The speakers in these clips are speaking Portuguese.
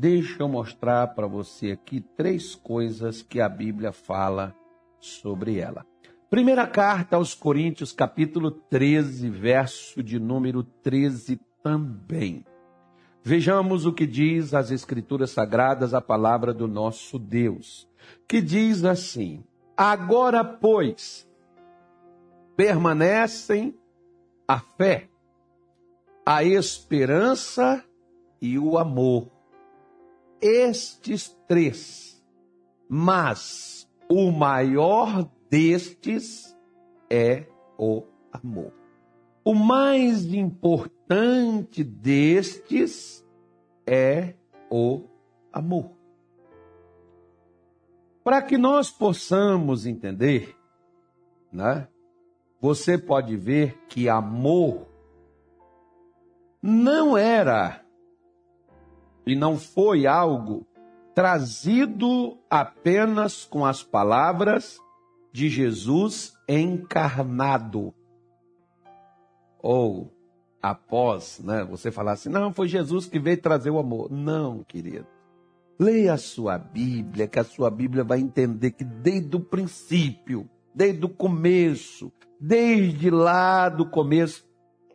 Deixa eu mostrar para você aqui três coisas que a Bíblia fala sobre ela. Primeira carta aos Coríntios, capítulo 13, verso de número 13 também. Vejamos o que diz as Escrituras Sagradas, a palavra do nosso Deus, que diz assim: Agora, pois, permanecem a fé, a esperança e o amor. Estes três. Mas o maior destes é o amor. O mais importante destes é o amor. Para que nós possamos entender, né? Você pode ver que amor não era e não foi algo trazido apenas com as palavras de Jesus encarnado. Ou após, né, você falar assim, não, foi Jesus que veio trazer o amor. Não, querido. Leia a sua Bíblia, que a sua Bíblia vai entender que desde o princípio, desde o começo, desde lá do começo,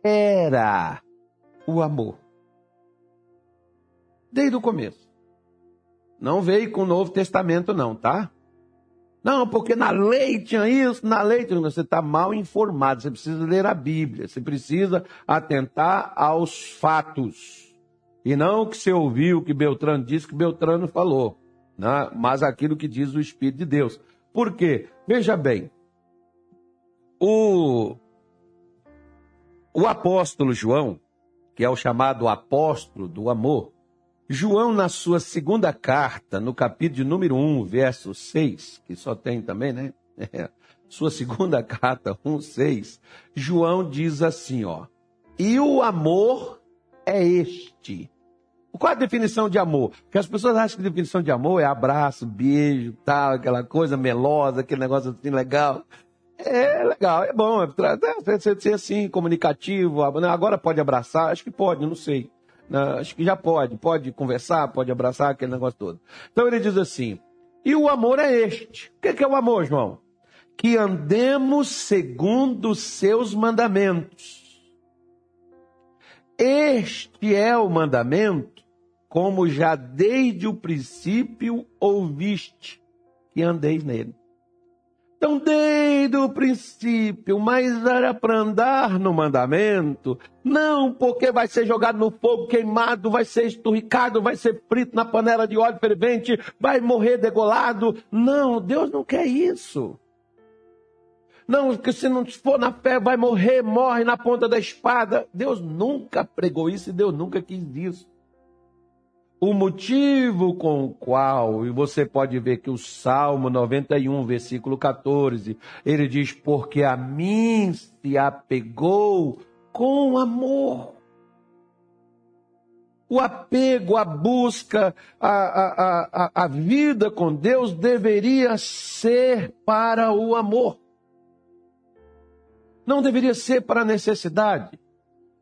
era o amor. Desde o começo. Não veio com o Novo Testamento, não, tá? Não, porque na lei tinha isso, na lei tinha... Você está mal informado, você precisa ler a Bíblia, você precisa atentar aos fatos. E não o que você ouviu, o que Beltrano disse, que Beltrano falou, né? mas aquilo que diz o Espírito de Deus. Por quê? Veja bem, o, o apóstolo João, que é o chamado apóstolo do amor, João, na sua segunda carta, no capítulo número 1, verso 6, que só tem também, né? É, sua segunda carta, 1, 6, João diz assim, ó. E o amor é este. Qual a definição de amor? Porque as pessoas acham que a definição de amor é abraço, beijo, tal, aquela coisa melosa, aquele negócio assim legal. É legal, é bom, é, é, ser assim, comunicativo. Agora pode abraçar? Acho que pode, não sei. Acho que já pode, pode conversar, pode abraçar, aquele negócio todo. Então ele diz assim: e o amor é este. O que é o amor, João? Que andemos segundo os seus mandamentos. Este é o mandamento, como já desde o princípio ouviste, que andeis nele. Então, desde o princípio, mas era para andar no mandamento, não porque vai ser jogado no fogo queimado, vai ser esturricado, vai ser frito na panela de óleo fervente, vai morrer degolado. Não, Deus não quer isso. Não, que se não for na fé vai morrer, morre na ponta da espada. Deus nunca pregou isso e Deus nunca quis isso o motivo com o qual, e você pode ver que o Salmo 91, versículo 14, ele diz: Porque a mim se apegou com amor. O apego, a busca, a, a, a, a vida com Deus deveria ser para o amor. Não deveria ser para a necessidade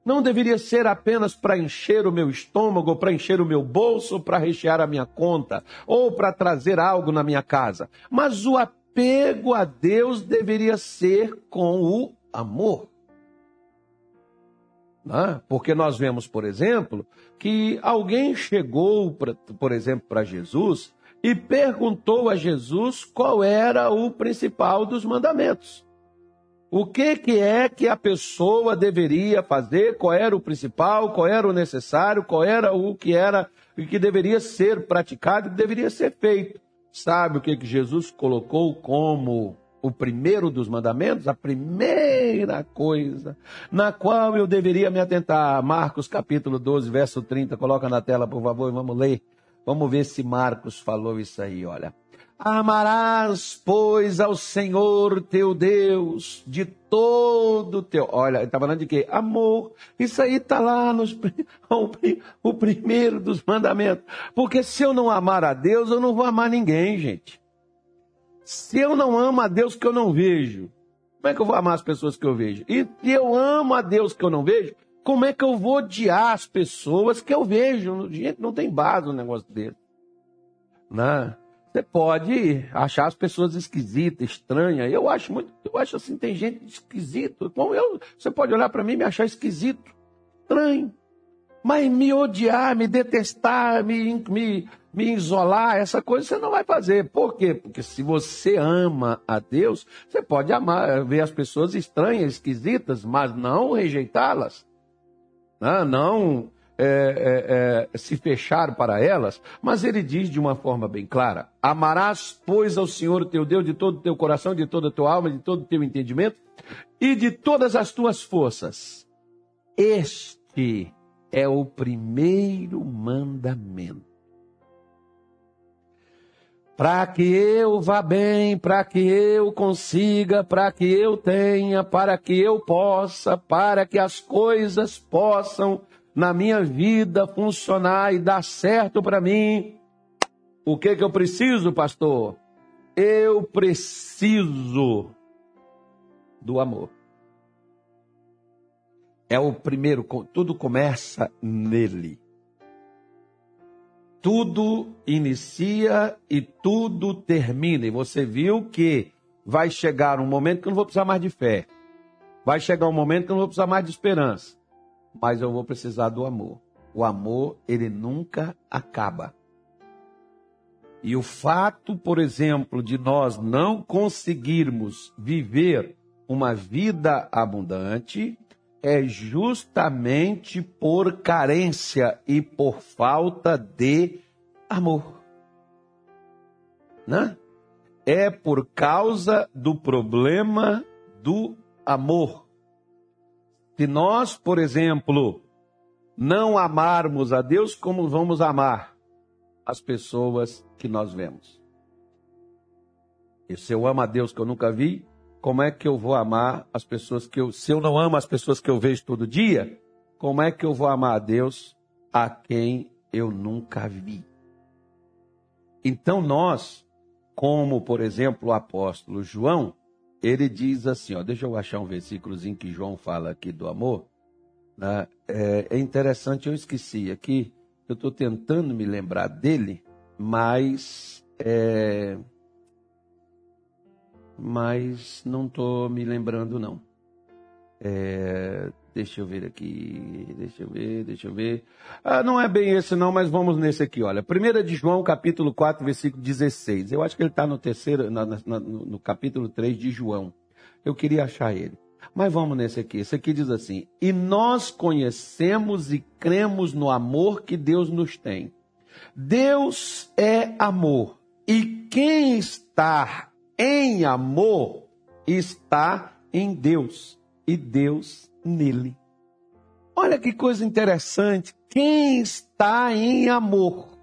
não deveria ser apenas para encher o meu estômago, para encher o meu bolso, para rechear a minha conta, ou para trazer algo na minha casa. Mas o apego a Deus deveria ser com o amor. Né? Porque nós vemos, por exemplo, que alguém chegou, por exemplo, para Jesus e perguntou a Jesus qual era o principal dos mandamentos. O que, que é que a pessoa deveria fazer? Qual era o principal? Qual era o necessário? Qual era o que era o que deveria ser praticado e deveria ser feito? Sabe o que, que Jesus colocou como o primeiro dos mandamentos? A primeira coisa na qual eu deveria me atentar. Marcos capítulo 12, verso 30. Coloca na tela, por favor, e vamos ler. Vamos ver se Marcos falou isso aí, olha. Amarás, pois, ao Senhor teu Deus de todo teu. Olha, ele está falando de quê? Amor. Isso aí está lá nos, o primeiro dos mandamentos. Porque se eu não amar a Deus, eu não vou amar ninguém, gente. Se eu não amo a Deus que eu não vejo, como é que eu vou amar as pessoas que eu vejo? E se eu amo a Deus que eu não vejo, Como é que eu vou odiar as pessoas que eu vejo? Gente, não tem base no negócio dele. Né? Você pode achar as pessoas esquisitas, estranhas. Eu acho muito, eu acho assim, tem gente esquisito. Como eu, você pode olhar para mim e me achar esquisito, estranho. Mas me odiar, me detestar, me, me, me isolar, essa coisa você não vai fazer. Por quê? Porque se você ama a Deus, você pode amar, ver as pessoas estranhas, esquisitas, mas não rejeitá-las. Não, não é, é, é, se fechar para elas, mas ele diz de uma forma bem clara: Amarás, pois, ao Senhor teu Deus de todo o teu coração, de toda a tua alma, de todo o teu entendimento e de todas as tuas forças. Este é o primeiro mandamento. Para que eu vá bem, para que eu consiga, para que eu tenha, para que eu possa, para que as coisas possam na minha vida funcionar e dar certo para mim, o que que eu preciso, pastor? Eu preciso do amor. É o primeiro, tudo começa nele. Tudo inicia e tudo termina. E você viu que vai chegar um momento que eu não vou precisar mais de fé. Vai chegar um momento que eu não vou precisar mais de esperança mas eu vou precisar do amor. O amor, ele nunca acaba. E o fato, por exemplo, de nós não conseguirmos viver uma vida abundante é justamente por carência e por falta de amor. Né? É por causa do problema do amor. Se nós, por exemplo, não amarmos a Deus, como vamos amar as pessoas que nós vemos? E se eu amo a Deus que eu nunca vi, como é que eu vou amar as pessoas que eu. Se eu não amo as pessoas que eu vejo todo dia, como é que eu vou amar a Deus a quem eu nunca vi? Então nós, como por exemplo o apóstolo João, ele diz assim, ó, deixa eu achar um versículozinho que João fala aqui do amor. Né? É, é interessante, eu esqueci aqui, eu estou tentando me lembrar dele, mas é, mas não estou me lembrando não. É, deixa eu ver aqui, deixa eu ver, deixa eu ver. Ah, não é bem esse não, mas vamos nesse aqui, olha. 1 de João, capítulo 4, versículo 16. Eu acho que ele está no terceiro, no, no, no capítulo 3 de João. Eu queria achar ele. Mas vamos nesse aqui. Esse aqui diz assim: E nós conhecemos e cremos no amor que Deus nos tem. Deus é amor. E quem está em amor está em Deus. E Deus nele. Olha que coisa interessante. Quem está em amor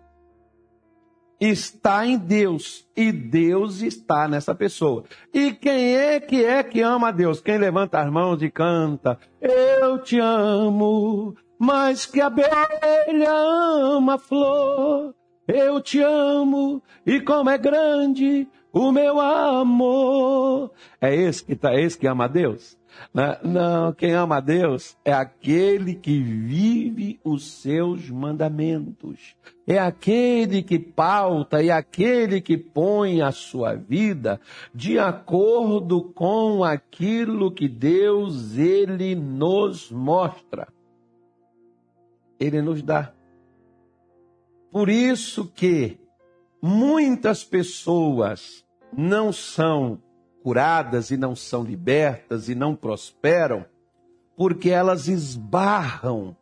está em Deus e Deus está nessa pessoa. E quem é que é que ama a Deus? Quem levanta as mãos e canta: Eu te amo, mais que a abelha ama a flor. Eu te amo e como é grande o meu amor. É esse que tá, é esse que ama a Deus? Né? Não, quem ama a Deus é aquele que vive os seus mandamentos. É aquele que pauta, é aquele que põe a sua vida de acordo com aquilo que Deus ele nos mostra. Ele nos dá. Por isso que muitas pessoas não são curadas e não são libertas e não prosperam, porque elas esbarram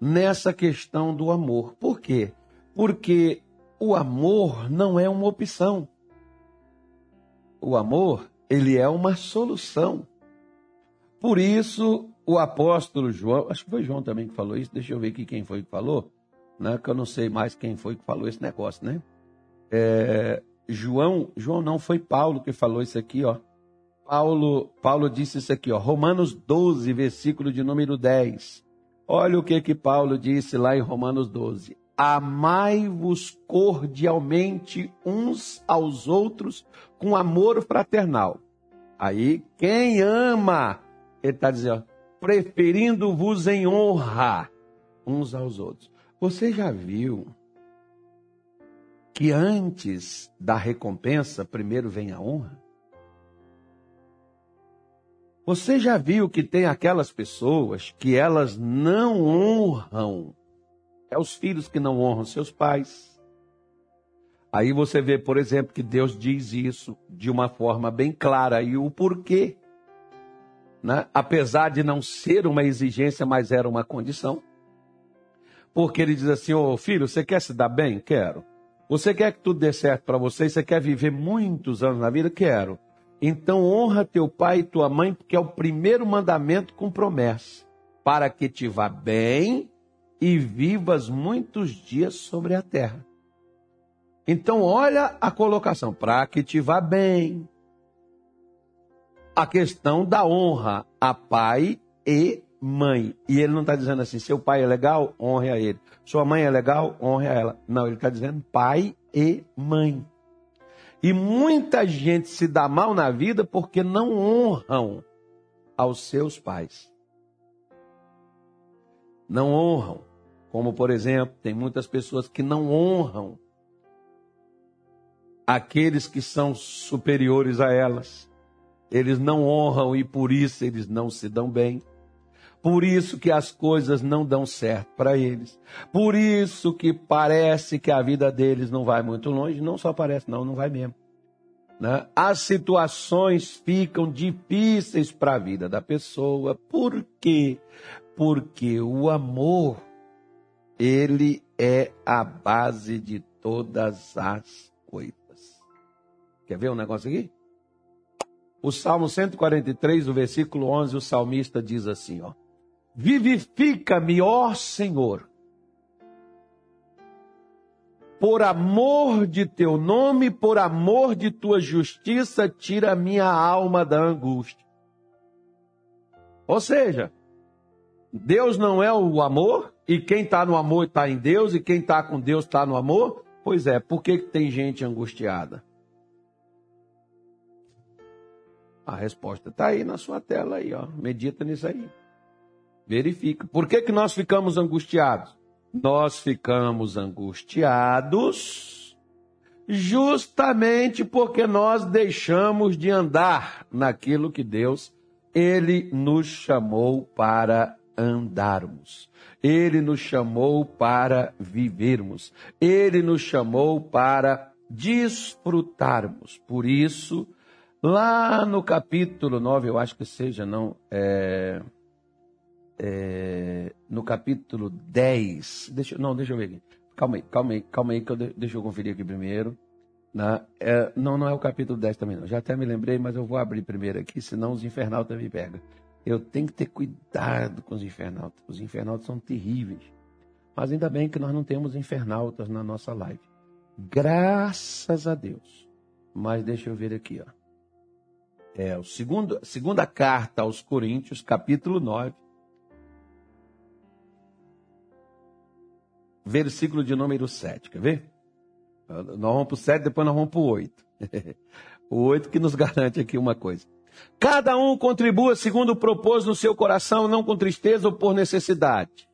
nessa questão do amor. Por quê? Porque o amor não é uma opção. O amor, ele é uma solução. Por isso, o apóstolo João, acho que foi João também que falou isso, deixa eu ver aqui quem foi que falou, né? que eu não sei mais quem foi que falou esse negócio, né? É, João, João não foi Paulo que falou isso aqui, ó. Paulo, Paulo disse isso aqui, ó, Romanos 12, versículo de número 10. Olha o que que Paulo disse lá em Romanos 12. Amai-vos cordialmente uns aos outros com amor fraternal. Aí, quem ama, ele está dizendo, preferindo-vos em honra uns aos outros. Você já viu que antes da recompensa, primeiro vem a honra? Você já viu que tem aquelas pessoas que elas não honram? É os filhos que não honram seus pais. Aí você vê, por exemplo, que Deus diz isso de uma forma bem clara e o porquê. Né? Apesar de não ser uma exigência, mas era uma condição. Porque ele diz assim: Ô oh, filho, você quer se dar bem? Quero. Você quer que tudo dê certo para você? Você quer viver muitos anos na vida? Quero. Então honra teu pai e tua mãe, porque é o primeiro mandamento com promessa, para que te vá bem e vivas muitos dias sobre a terra. Então olha a colocação, para que te vá bem. A questão da honra a pai e mãe. E ele não está dizendo assim, seu pai é legal, honre a ele. Sua mãe é legal, honre a ela. Não, ele está dizendo pai e mãe. E muita gente se dá mal na vida porque não honram aos seus pais. Não honram. Como, por exemplo, tem muitas pessoas que não honram aqueles que são superiores a elas. Eles não honram e por isso eles não se dão bem. Por isso que as coisas não dão certo para eles. Por isso que parece que a vida deles não vai muito longe. Não só parece, não, não vai mesmo. Né? As situações ficam difíceis para a vida da pessoa. Por quê? Porque o amor, ele é a base de todas as coisas. Quer ver um negócio aqui? O Salmo 143, o versículo 11, o salmista diz assim, ó. Vivifica-me, ó Senhor, por amor de teu nome, por amor de tua justiça, tira minha alma da angústia. Ou seja, Deus não é o amor, e quem está no amor está em Deus, e quem está com Deus está no amor? Pois é, por que tem gente angustiada? A resposta está aí na sua tela aí, ó. Medita nisso aí. Verifica. Por que, que nós ficamos angustiados? Nós ficamos angustiados justamente porque nós deixamos de andar naquilo que Deus ele nos chamou para andarmos. Ele nos chamou para vivermos. Ele nos chamou para desfrutarmos. Por isso, lá no capítulo 9, eu acho que seja, não, é, é, no capítulo 10. Deixa, não, deixa eu ver aqui. Calma aí, calma aí, calma aí, que eu, deixa eu conferir aqui primeiro. Na, né? é, não, não é o capítulo 10 também, não. Já até me lembrei, mas eu vou abrir primeiro aqui, senão os infernautas me pegam. Eu tenho que ter cuidado com os infernautas. Os infernautas são terríveis. Mas ainda bem que nós não temos infernautas na nossa live. Graças a Deus. Mas deixa eu ver aqui, ó. É, o segundo, segunda carta aos Coríntios, capítulo 9, versículo de número 7. Quer ver? Nós vamos para o 7, depois nós vamos para o 8. o 8 que nos garante aqui uma coisa. Cada um contribua segundo propôs no seu coração, não com tristeza ou por necessidade.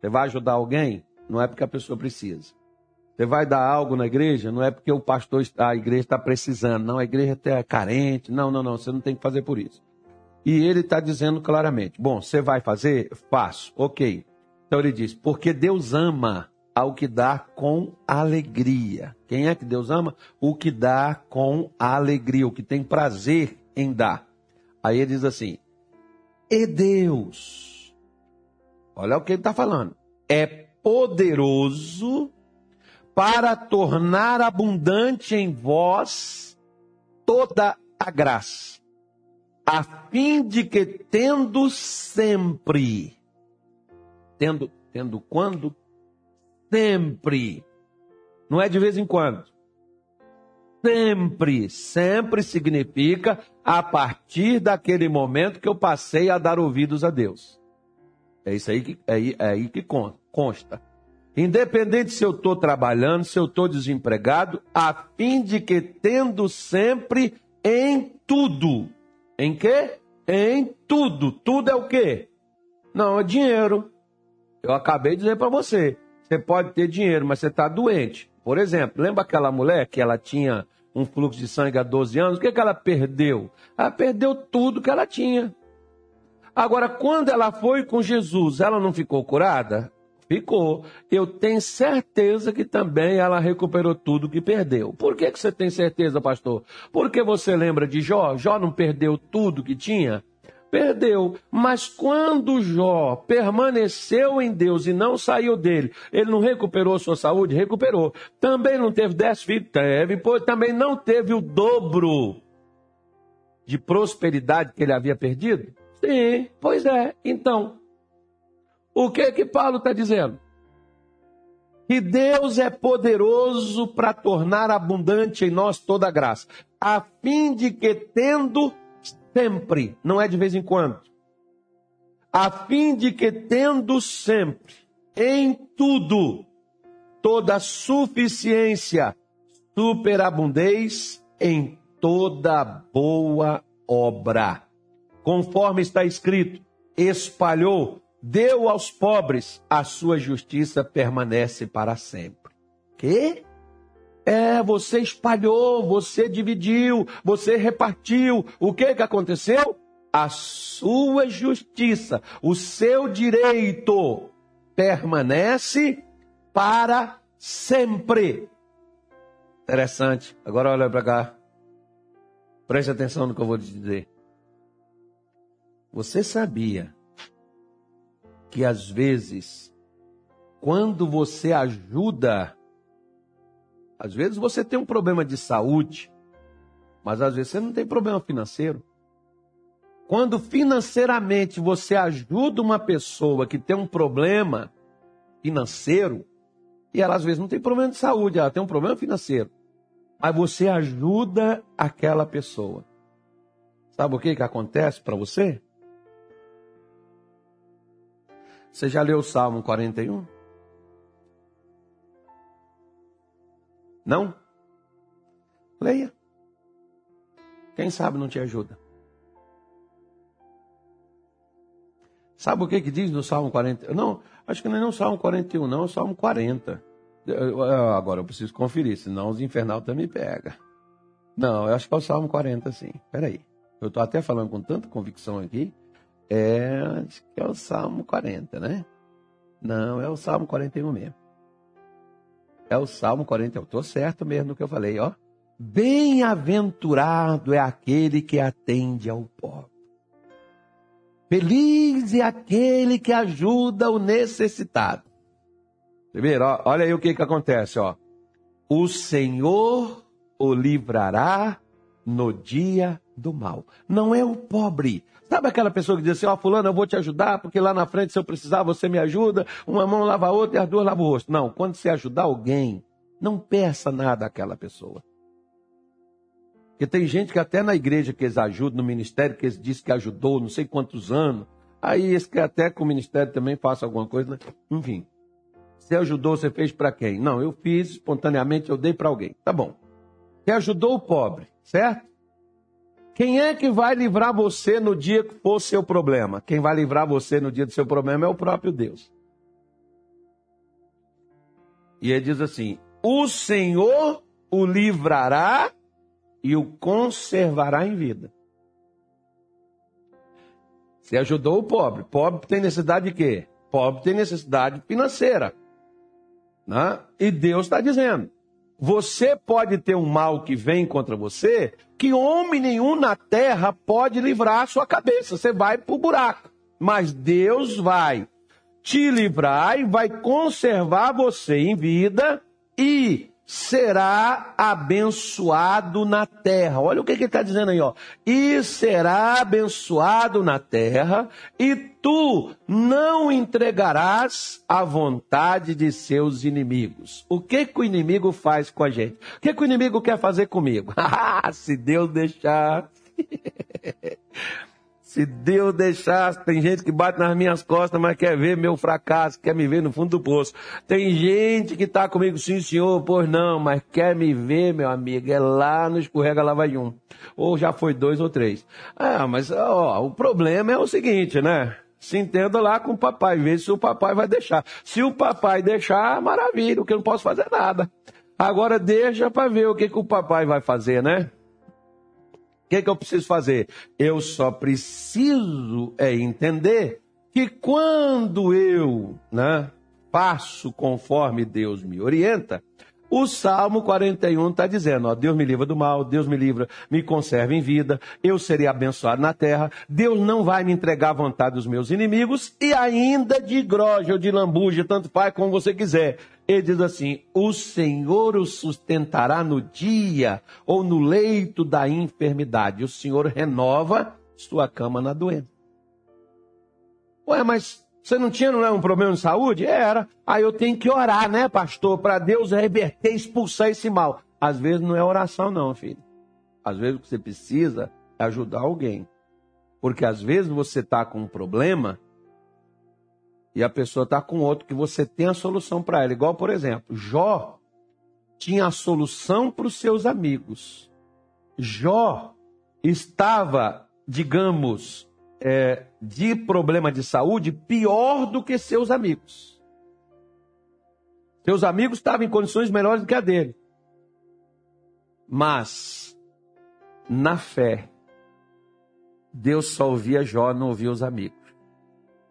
Você vai ajudar alguém? Não é porque a pessoa precisa. Você vai dar algo na igreja? Não é porque o pastor, a igreja está precisando. Não, a igreja é carente. Não, não, não. Você não tem que fazer por isso. E ele está dizendo claramente: bom, você vai fazer? Faço. Ok. Então ele diz: porque Deus ama ao que dá com alegria. Quem é que Deus ama? O que dá com alegria, o que tem prazer em dar. Aí ele diz assim: e Deus, olha o que ele está falando, é poderoso para tornar abundante em vós toda a graça, a fim de que, tendo sempre Tendo, tendo quando? Sempre. Não é de vez em quando. Sempre. Sempre significa a partir daquele momento que eu passei a dar ouvidos a Deus. É isso aí que, é, é aí que consta. Independente se eu estou trabalhando, se eu estou desempregado, a fim de que tendo sempre em tudo. Em quê? Em tudo. Tudo é o quê? Não, é dinheiro. Eu acabei de dizer para você. Você pode ter dinheiro, mas você está doente. Por exemplo, lembra aquela mulher que ela tinha um fluxo de sangue há 12 anos? O que, que ela perdeu? Ela perdeu tudo que ela tinha. Agora, quando ela foi com Jesus, ela não ficou curada? Ficou. Eu tenho certeza que também ela recuperou tudo que perdeu. Por que, que você tem certeza, pastor? Porque você lembra de Jó? Jó não perdeu tudo que tinha? Perdeu. Mas quando Jó permaneceu em Deus e não saiu dele, ele não recuperou sua saúde? Recuperou. Também não teve dez filhos? Teve. Pois também não teve o dobro de prosperidade que ele havia perdido? Sim, pois é. Então, o que que Paulo está dizendo? Que Deus é poderoso para tornar abundante em nós toda graça, a fim de que tendo sempre, não é de vez em quando, a fim de que tendo sempre, em tudo, toda suficiência, superabundez em toda boa obra. Conforme está escrito, espalhou, deu aos pobres, a sua justiça permanece para sempre. Que? É, você espalhou, você dividiu, você repartiu. O que que aconteceu? A sua justiça, o seu direito permanece para sempre. Interessante. Agora olha para cá. Preste atenção no que eu vou te dizer. Você sabia que às vezes, quando você ajuda às vezes você tem um problema de saúde, mas às vezes você não tem problema financeiro. Quando financeiramente você ajuda uma pessoa que tem um problema financeiro, e ela às vezes não tem problema de saúde, ela tem um problema financeiro, mas você ajuda aquela pessoa. Sabe o que, que acontece para você? Você já leu o Salmo 41? Não? Leia. Quem sabe não te ajuda. Sabe o que, que diz no Salmo 40? Não, acho que não é o Salmo 41, não, é o Salmo 40. agora eu preciso conferir, senão os infernal também me pega. Não, eu acho que é o Salmo 40, sim. Peraí. Eu estou até falando com tanta convicção aqui. É, acho que é o Salmo 40, né? Não, é o Salmo 41 mesmo. É o Salmo 40. Eu estou certo mesmo no que eu falei, ó. Bem-aventurado é aquele que atende ao pobre. Feliz é aquele que ajuda o necessitado. Primeiro, ó, olha aí o que, que acontece, ó. O Senhor o livrará no dia do mal. Não é o pobre, Sabe aquela pessoa que diz assim, ó, oh, fulano, eu vou te ajudar, porque lá na frente, se eu precisar, você me ajuda, uma mão lava a outra e as duas lavam o rosto. Não, quando você ajudar alguém, não peça nada àquela pessoa. Porque tem gente que até na igreja que eles ajudam, no ministério que eles dizem que ajudou não sei quantos anos, aí eles querem até que o ministério também faça alguma coisa, né? enfim. Você ajudou, você fez para quem? Não, eu fiz espontaneamente, eu dei para alguém. Tá bom. Você ajudou o pobre, certo? Quem é que vai livrar você no dia que for seu problema? Quem vai livrar você no dia do seu problema é o próprio Deus. E ele diz assim: O Senhor o livrará e o conservará em vida. Você ajudou o pobre. Pobre tem necessidade de quê? Pobre tem necessidade financeira. Né? E Deus está dizendo: você pode ter um mal que vem contra você, que homem nenhum na terra pode livrar a sua cabeça. Você vai para o buraco. Mas Deus vai te livrar e vai conservar você em vida e será abençoado na terra. Olha o que, ele está dizendo aí, ó. E será abençoado na terra, e tu não entregarás a vontade de seus inimigos. O que, que o inimigo faz com a gente? O que, que o inimigo quer fazer comigo? Ah, se Deus deixar. Se Deus deixar, tem gente que bate nas minhas costas, mas quer ver meu fracasso, quer me ver no fundo do poço. Tem gente que está comigo, sim, senhor, pois não, mas quer me ver, meu amigo, é lá no escorrega lá vai um. Ou já foi dois ou três. Ah, mas ó, o problema é o seguinte, né? Se entenda lá com o papai, vê se o papai vai deixar. Se o papai deixar, maravilha, porque eu não posso fazer nada. Agora deixa para ver o que, que o papai vai fazer, né? Que, que eu preciso fazer? Eu só preciso é entender que quando eu né, faço conforme Deus me orienta, o Salmo 41 está dizendo: ó, Deus me livra do mal, Deus me livra, me conserva em vida, eu serei abençoado na terra, Deus não vai me entregar à vontade dos meus inimigos, e ainda de groja ou de lambuja, tanto faz como você quiser. Ele diz assim: o Senhor o sustentará no dia ou no leito da enfermidade. O Senhor renova sua cama na doença. Ué, mas você não tinha não é, um problema de saúde? Era. Aí eu tenho que orar, né, pastor, para Deus reverter, expulsar esse mal. Às vezes não é oração, não, filho. Às vezes o que você precisa é ajudar alguém. Porque às vezes você está com um problema e a pessoa está com outro que você tem a solução para ela. Igual, por exemplo, Jó tinha a solução para os seus amigos. Jó estava, digamos, é, de problema de saúde pior do que seus amigos. Seus amigos estavam em condições melhores do que a dele. Mas, na fé, Deus só ouvia Jó, não ouvia os amigos.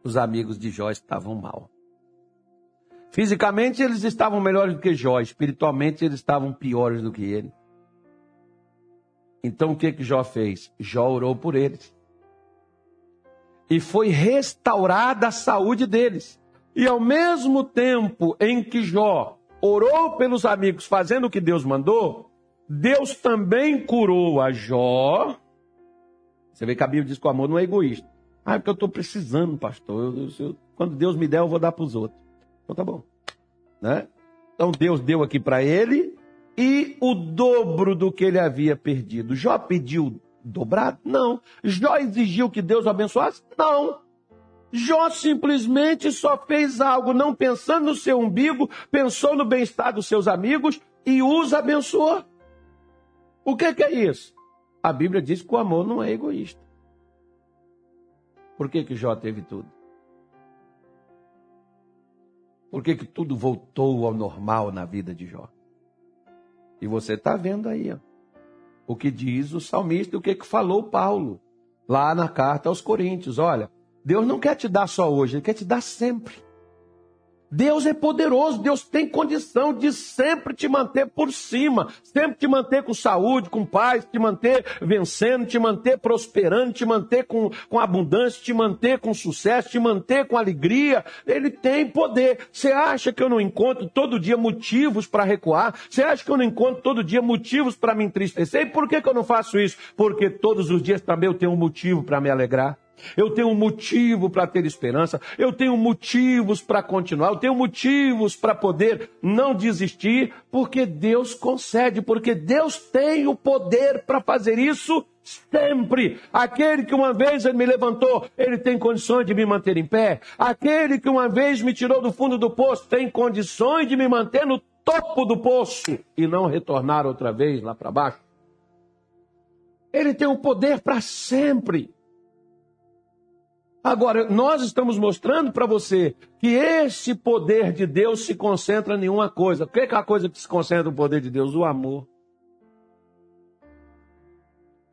Os amigos de Jó estavam mal. Fisicamente eles estavam melhores do que Jó, espiritualmente eles estavam piores do que ele. Então o que que Jó fez? Jó orou por eles e foi restaurada a saúde deles. E ao mesmo tempo em que Jó orou pelos amigos, fazendo o que Deus mandou, Deus também curou a Jó. Você vê que a Bíblia diz que o amor não é egoísta. Ah, é porque eu estou precisando, pastor. Eu, eu, quando Deus me der, eu vou dar para os outros. Então tá bom. Né? Então Deus deu aqui para ele e o dobro do que ele havia perdido. Jó pediu dobrado? Não. Jó exigiu que Deus o abençoasse? Não. Jó simplesmente só fez algo, não pensando no seu umbigo, pensou no bem-estar dos seus amigos e os abençoou. O que, que, é isso? A Bíblia diz que o amor não é egoísta. Por que, que Jó teve tudo? Por que, que tudo voltou ao normal na vida de Jó? E você está vendo aí, ó o que diz o salmista o que, que falou Paulo lá na carta aos Coríntios. Olha, Deus não quer te dar só hoje, Ele quer te dar sempre. Deus é poderoso, Deus tem condição de sempre te manter por cima, sempre te manter com saúde, com paz, te manter vencendo, te manter prosperando, te manter com, com abundância, te manter com sucesso, te manter com alegria. Ele tem poder. Você acha que eu não encontro todo dia motivos para recuar? Você acha que eu não encontro todo dia motivos para me entristecer? E por que, que eu não faço isso? Porque todos os dias também eu tenho um motivo para me alegrar. Eu tenho motivo para ter esperança, eu tenho motivos para continuar, eu tenho motivos para poder não desistir, porque Deus concede, porque Deus tem o poder para fazer isso sempre. Aquele que uma vez me levantou, ele tem condições de me manter em pé. Aquele que uma vez me tirou do fundo do poço, tem condições de me manter no topo do poço e não retornar outra vez lá para baixo. Ele tem o poder para sempre. Agora, nós estamos mostrando para você que esse poder de Deus se concentra em uma coisa. O que é a coisa que se concentra no poder de Deus? O amor.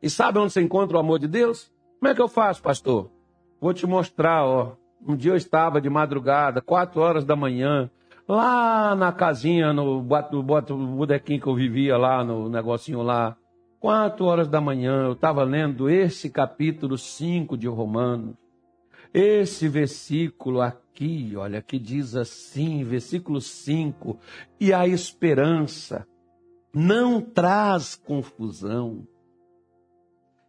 E sabe onde você encontra o amor de Deus? Como é que eu faço, pastor? Vou te mostrar, ó. Um dia eu estava de madrugada, quatro horas da manhã, lá na casinha, no, no, que eu vivia lá, no negocinho lá. Quatro horas da manhã, eu estava lendo esse capítulo 5 de Romanos. Esse versículo aqui, olha, que diz assim, versículo 5: e a esperança não traz confusão.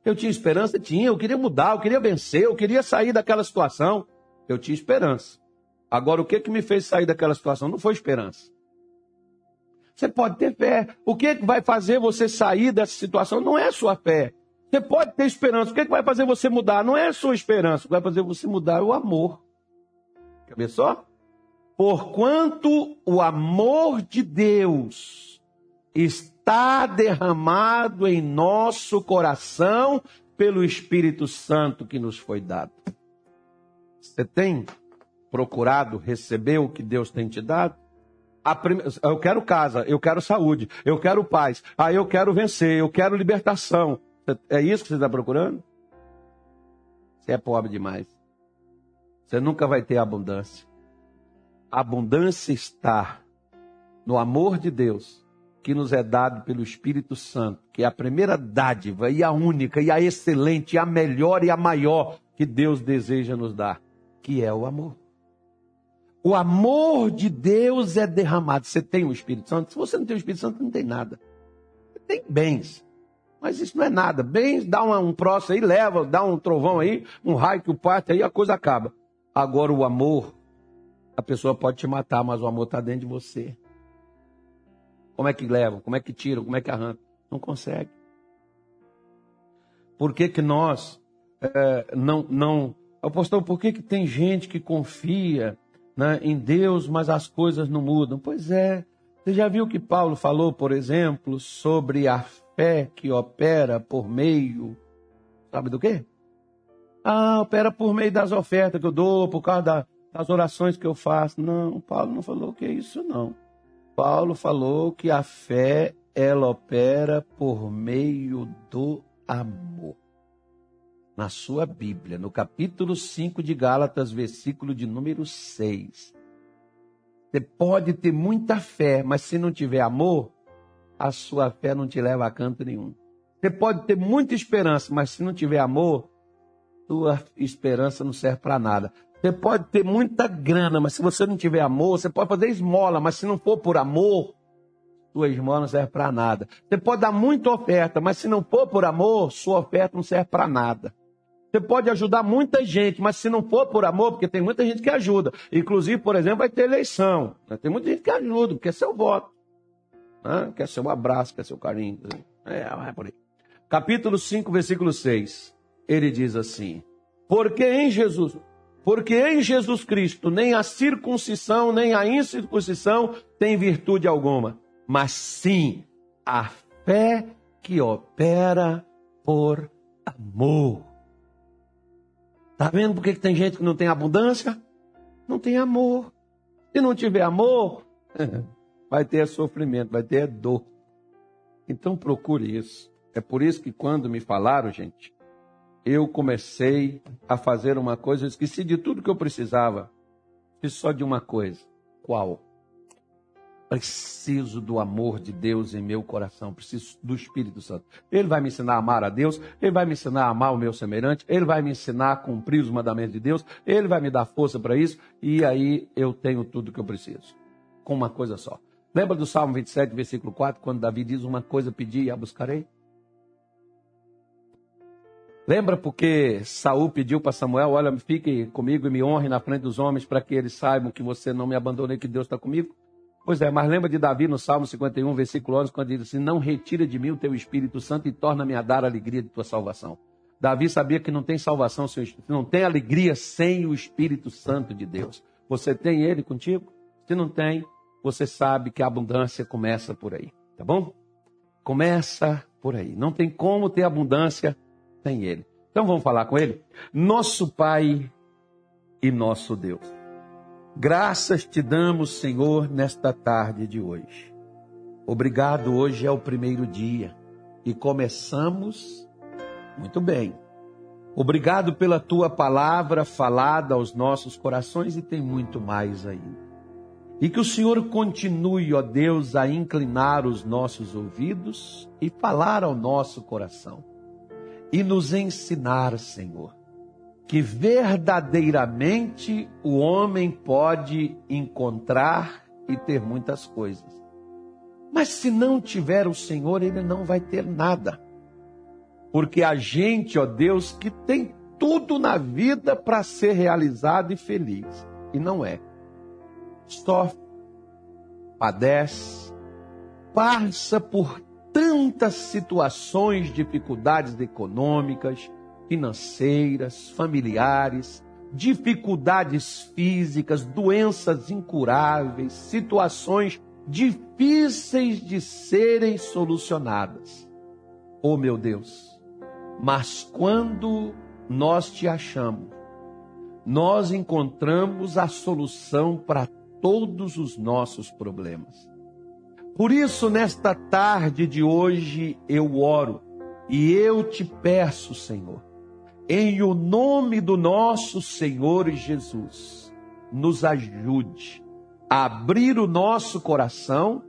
Eu tinha esperança? Tinha, eu queria mudar, eu queria vencer, eu queria sair daquela situação. Eu tinha esperança. Agora, o que, que me fez sair daquela situação? Não foi esperança. Você pode ter fé. O que vai fazer você sair dessa situação não é a sua fé, você pode ter esperança. O que, é que vai fazer você mudar? Não é a sua esperança. O que vai fazer você mudar é o amor. Quer ver só? Porquanto o amor de Deus está derramado em nosso coração pelo Espírito Santo que nos foi dado. Você tem procurado receber o que Deus tem te dado? Eu quero casa, eu quero saúde, eu quero paz, ah, eu quero vencer, eu quero libertação. É isso que você está procurando? Você é pobre demais. Você nunca vai ter abundância. A abundância está no amor de Deus que nos é dado pelo Espírito Santo, que é a primeira dádiva e a única e a excelente, e a melhor e a maior que Deus deseja nos dar, que é o amor. O amor de Deus é derramado. Você tem o Espírito Santo? Se você não tem o Espírito Santo, não tem nada. Você tem bens. Mas isso não é nada. Bens, dá um, um próximo aí, leva, dá um trovão aí, um raio que o parte aí, a coisa acaba. Agora o amor, a pessoa pode te matar, mas o amor está dentro de você. Como é que levam? Como é que tiram? Como é que arrancam? Não consegue. Por que, que nós é, não, não. Apostol, por que, que tem gente que confia né, em Deus, mas as coisas não mudam? Pois é. Você já viu que Paulo falou, por exemplo, sobre a fé que opera por meio. Sabe do quê? Ah, opera por meio das ofertas que eu dou, por causa da, das orações que eu faço. Não, Paulo não falou que é isso, não. Paulo falou que a fé, ela opera por meio do amor. Na sua Bíblia, no capítulo 5 de Gálatas, versículo de número 6. Você pode ter muita fé, mas se não tiver amor, a sua fé não te leva a canto nenhum. Você pode ter muita esperança, mas se não tiver amor, sua esperança não serve para nada. Você pode ter muita grana, mas se você não tiver amor, você pode fazer esmola, mas se não for por amor, sua esmola não serve para nada. Você pode dar muita oferta, mas se não for por amor, sua oferta não serve para nada. Você pode ajudar muita gente, mas se não for por amor, porque tem muita gente que ajuda. Inclusive, por exemplo, vai ter eleição. Tem muita gente que ajuda, quer seu voto, né? quer seu abraço, quer seu carinho. É, vai por aí. Capítulo 5, versículo 6 ele diz assim: Porque em Jesus, porque em Jesus Cristo nem a circuncisão nem a incircuncisão tem virtude alguma, mas sim a fé que opera por amor. Tá vendo por que tem gente que não tem abundância? Não tem amor. Se não tiver amor, vai ter sofrimento, vai ter dor. Então procure isso. É por isso que quando me falaram, gente, eu comecei a fazer uma coisa, eu esqueci de tudo que eu precisava. Fiz só de uma coisa. Qual? Preciso do amor de Deus em meu coração, preciso do Espírito Santo. Ele vai me ensinar a amar a Deus, ele vai me ensinar a amar o meu semelhante, ele vai me ensinar a cumprir os mandamentos de Deus, ele vai me dar força para isso, e aí eu tenho tudo que eu preciso. Com uma coisa só. Lembra do Salmo 27, versículo 4, quando Davi diz: Uma coisa pedi e a buscarei? Lembra porque Saul pediu para Samuel: Olha, fique comigo e me honre na frente dos homens para que eles saibam que você não me abandonou e que Deus está comigo? Pois é, mas lembra de Davi no Salmo 51, versículo 11, quando diz assim: Não retira de mim o teu Espírito Santo e torna-me a dar a alegria de tua salvação. Davi sabia que não tem salvação, não tem alegria sem o Espírito Santo de Deus. Você tem ele contigo? Se não tem, você sabe que a abundância começa por aí, tá bom? Começa por aí. Não tem como ter abundância tem Ele. Então vamos falar com Ele? Nosso Pai e nosso Deus. Graças te damos, Senhor, nesta tarde de hoje. Obrigado, hoje é o primeiro dia e começamos muito bem. Obrigado pela tua palavra falada aos nossos corações e tem muito mais ainda. E que o Senhor continue, ó Deus, a inclinar os nossos ouvidos e falar ao nosso coração e nos ensinar, Senhor, que verdadeiramente o homem pode encontrar e ter muitas coisas. Mas se não tiver o Senhor, ele não vai ter nada. Porque a gente, ó Deus, que tem tudo na vida para ser realizado e feliz, e não é. Sofre, padece, passa por tantas situações, dificuldades econômicas, financeiras, familiares, dificuldades físicas, doenças incuráveis, situações difíceis de serem solucionadas. Oh meu Deus, mas quando nós te achamos, nós encontramos a solução para todos os nossos problemas. Por isso, nesta tarde de hoje, eu oro e eu te peço, Senhor, em o nome do nosso Senhor Jesus, nos ajude a abrir o nosso coração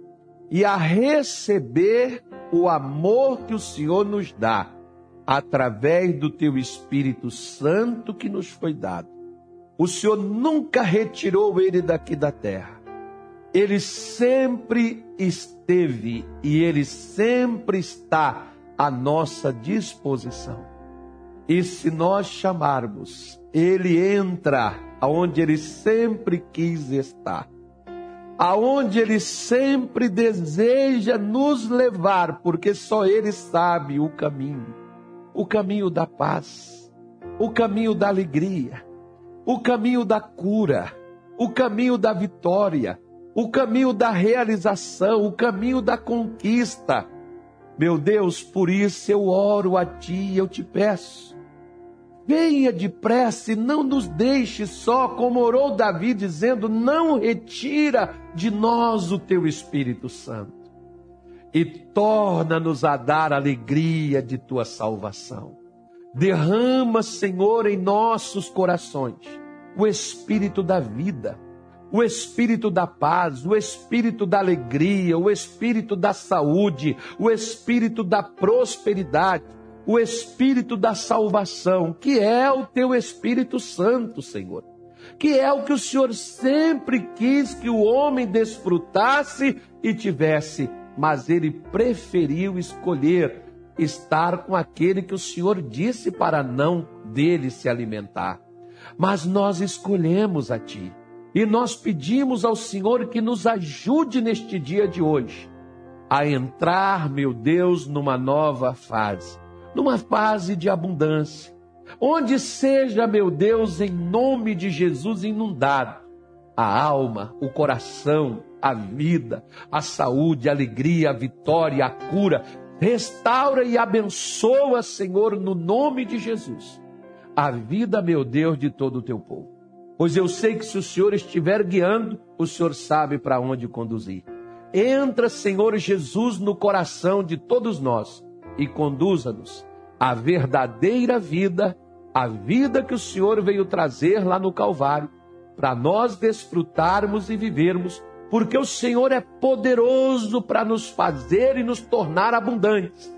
e a receber o amor que o Senhor nos dá através do teu Espírito Santo que nos foi dado. O Senhor nunca retirou ele daqui da terra. Ele sempre esteve e ele sempre está à nossa disposição. E se nós chamarmos, ele entra aonde ele sempre quis estar. Aonde ele sempre deseja nos levar, porque só ele sabe o caminho, o caminho da paz, o caminho da alegria o caminho da cura, o caminho da vitória, o caminho da realização, o caminho da conquista. Meu Deus, por isso eu oro a Ti e eu te peço. Venha depressa e não nos deixe só, como orou Davi, dizendo: Não retira de nós o teu Espírito Santo e torna-nos a dar alegria de tua salvação. Derrama, Senhor, em nossos corações o espírito da vida, o espírito da paz, o espírito da alegria, o espírito da saúde, o espírito da prosperidade, o espírito da salvação, que é o teu Espírito Santo, Senhor. Que é o que o Senhor sempre quis que o homem desfrutasse e tivesse, mas ele preferiu escolher estar com aquele que o Senhor disse para não dele se alimentar. Mas nós escolhemos a Ti e nós pedimos ao Senhor que nos ajude neste dia de hoje a entrar, meu Deus, numa nova fase, numa fase de abundância, onde seja, meu Deus, em nome de Jesus, inundado a alma, o coração, a vida, a saúde, a alegria, a vitória, a cura, Restaura e abençoa, Senhor, no nome de Jesus, a vida, meu Deus, de todo o teu povo. Pois eu sei que se o Senhor estiver guiando, o Senhor sabe para onde conduzir. Entra, Senhor Jesus, no coração de todos nós e conduza-nos à verdadeira vida, a vida que o Senhor veio trazer lá no Calvário, para nós desfrutarmos e vivermos porque o Senhor é poderoso para nos fazer e nos tornar abundantes.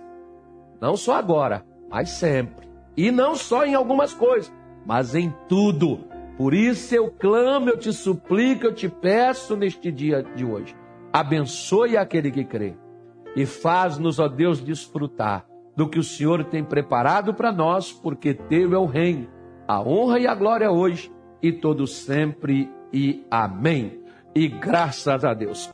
Não só agora, mas sempre. E não só em algumas coisas, mas em tudo. Por isso eu clamo, eu te suplico, eu te peço neste dia de hoje. Abençoe aquele que crê e faz-nos, ó Deus, desfrutar do que o Senhor tem preparado para nós, porque teu é o reino, a honra e a glória hoje e todo sempre. E amém e graças a Deus.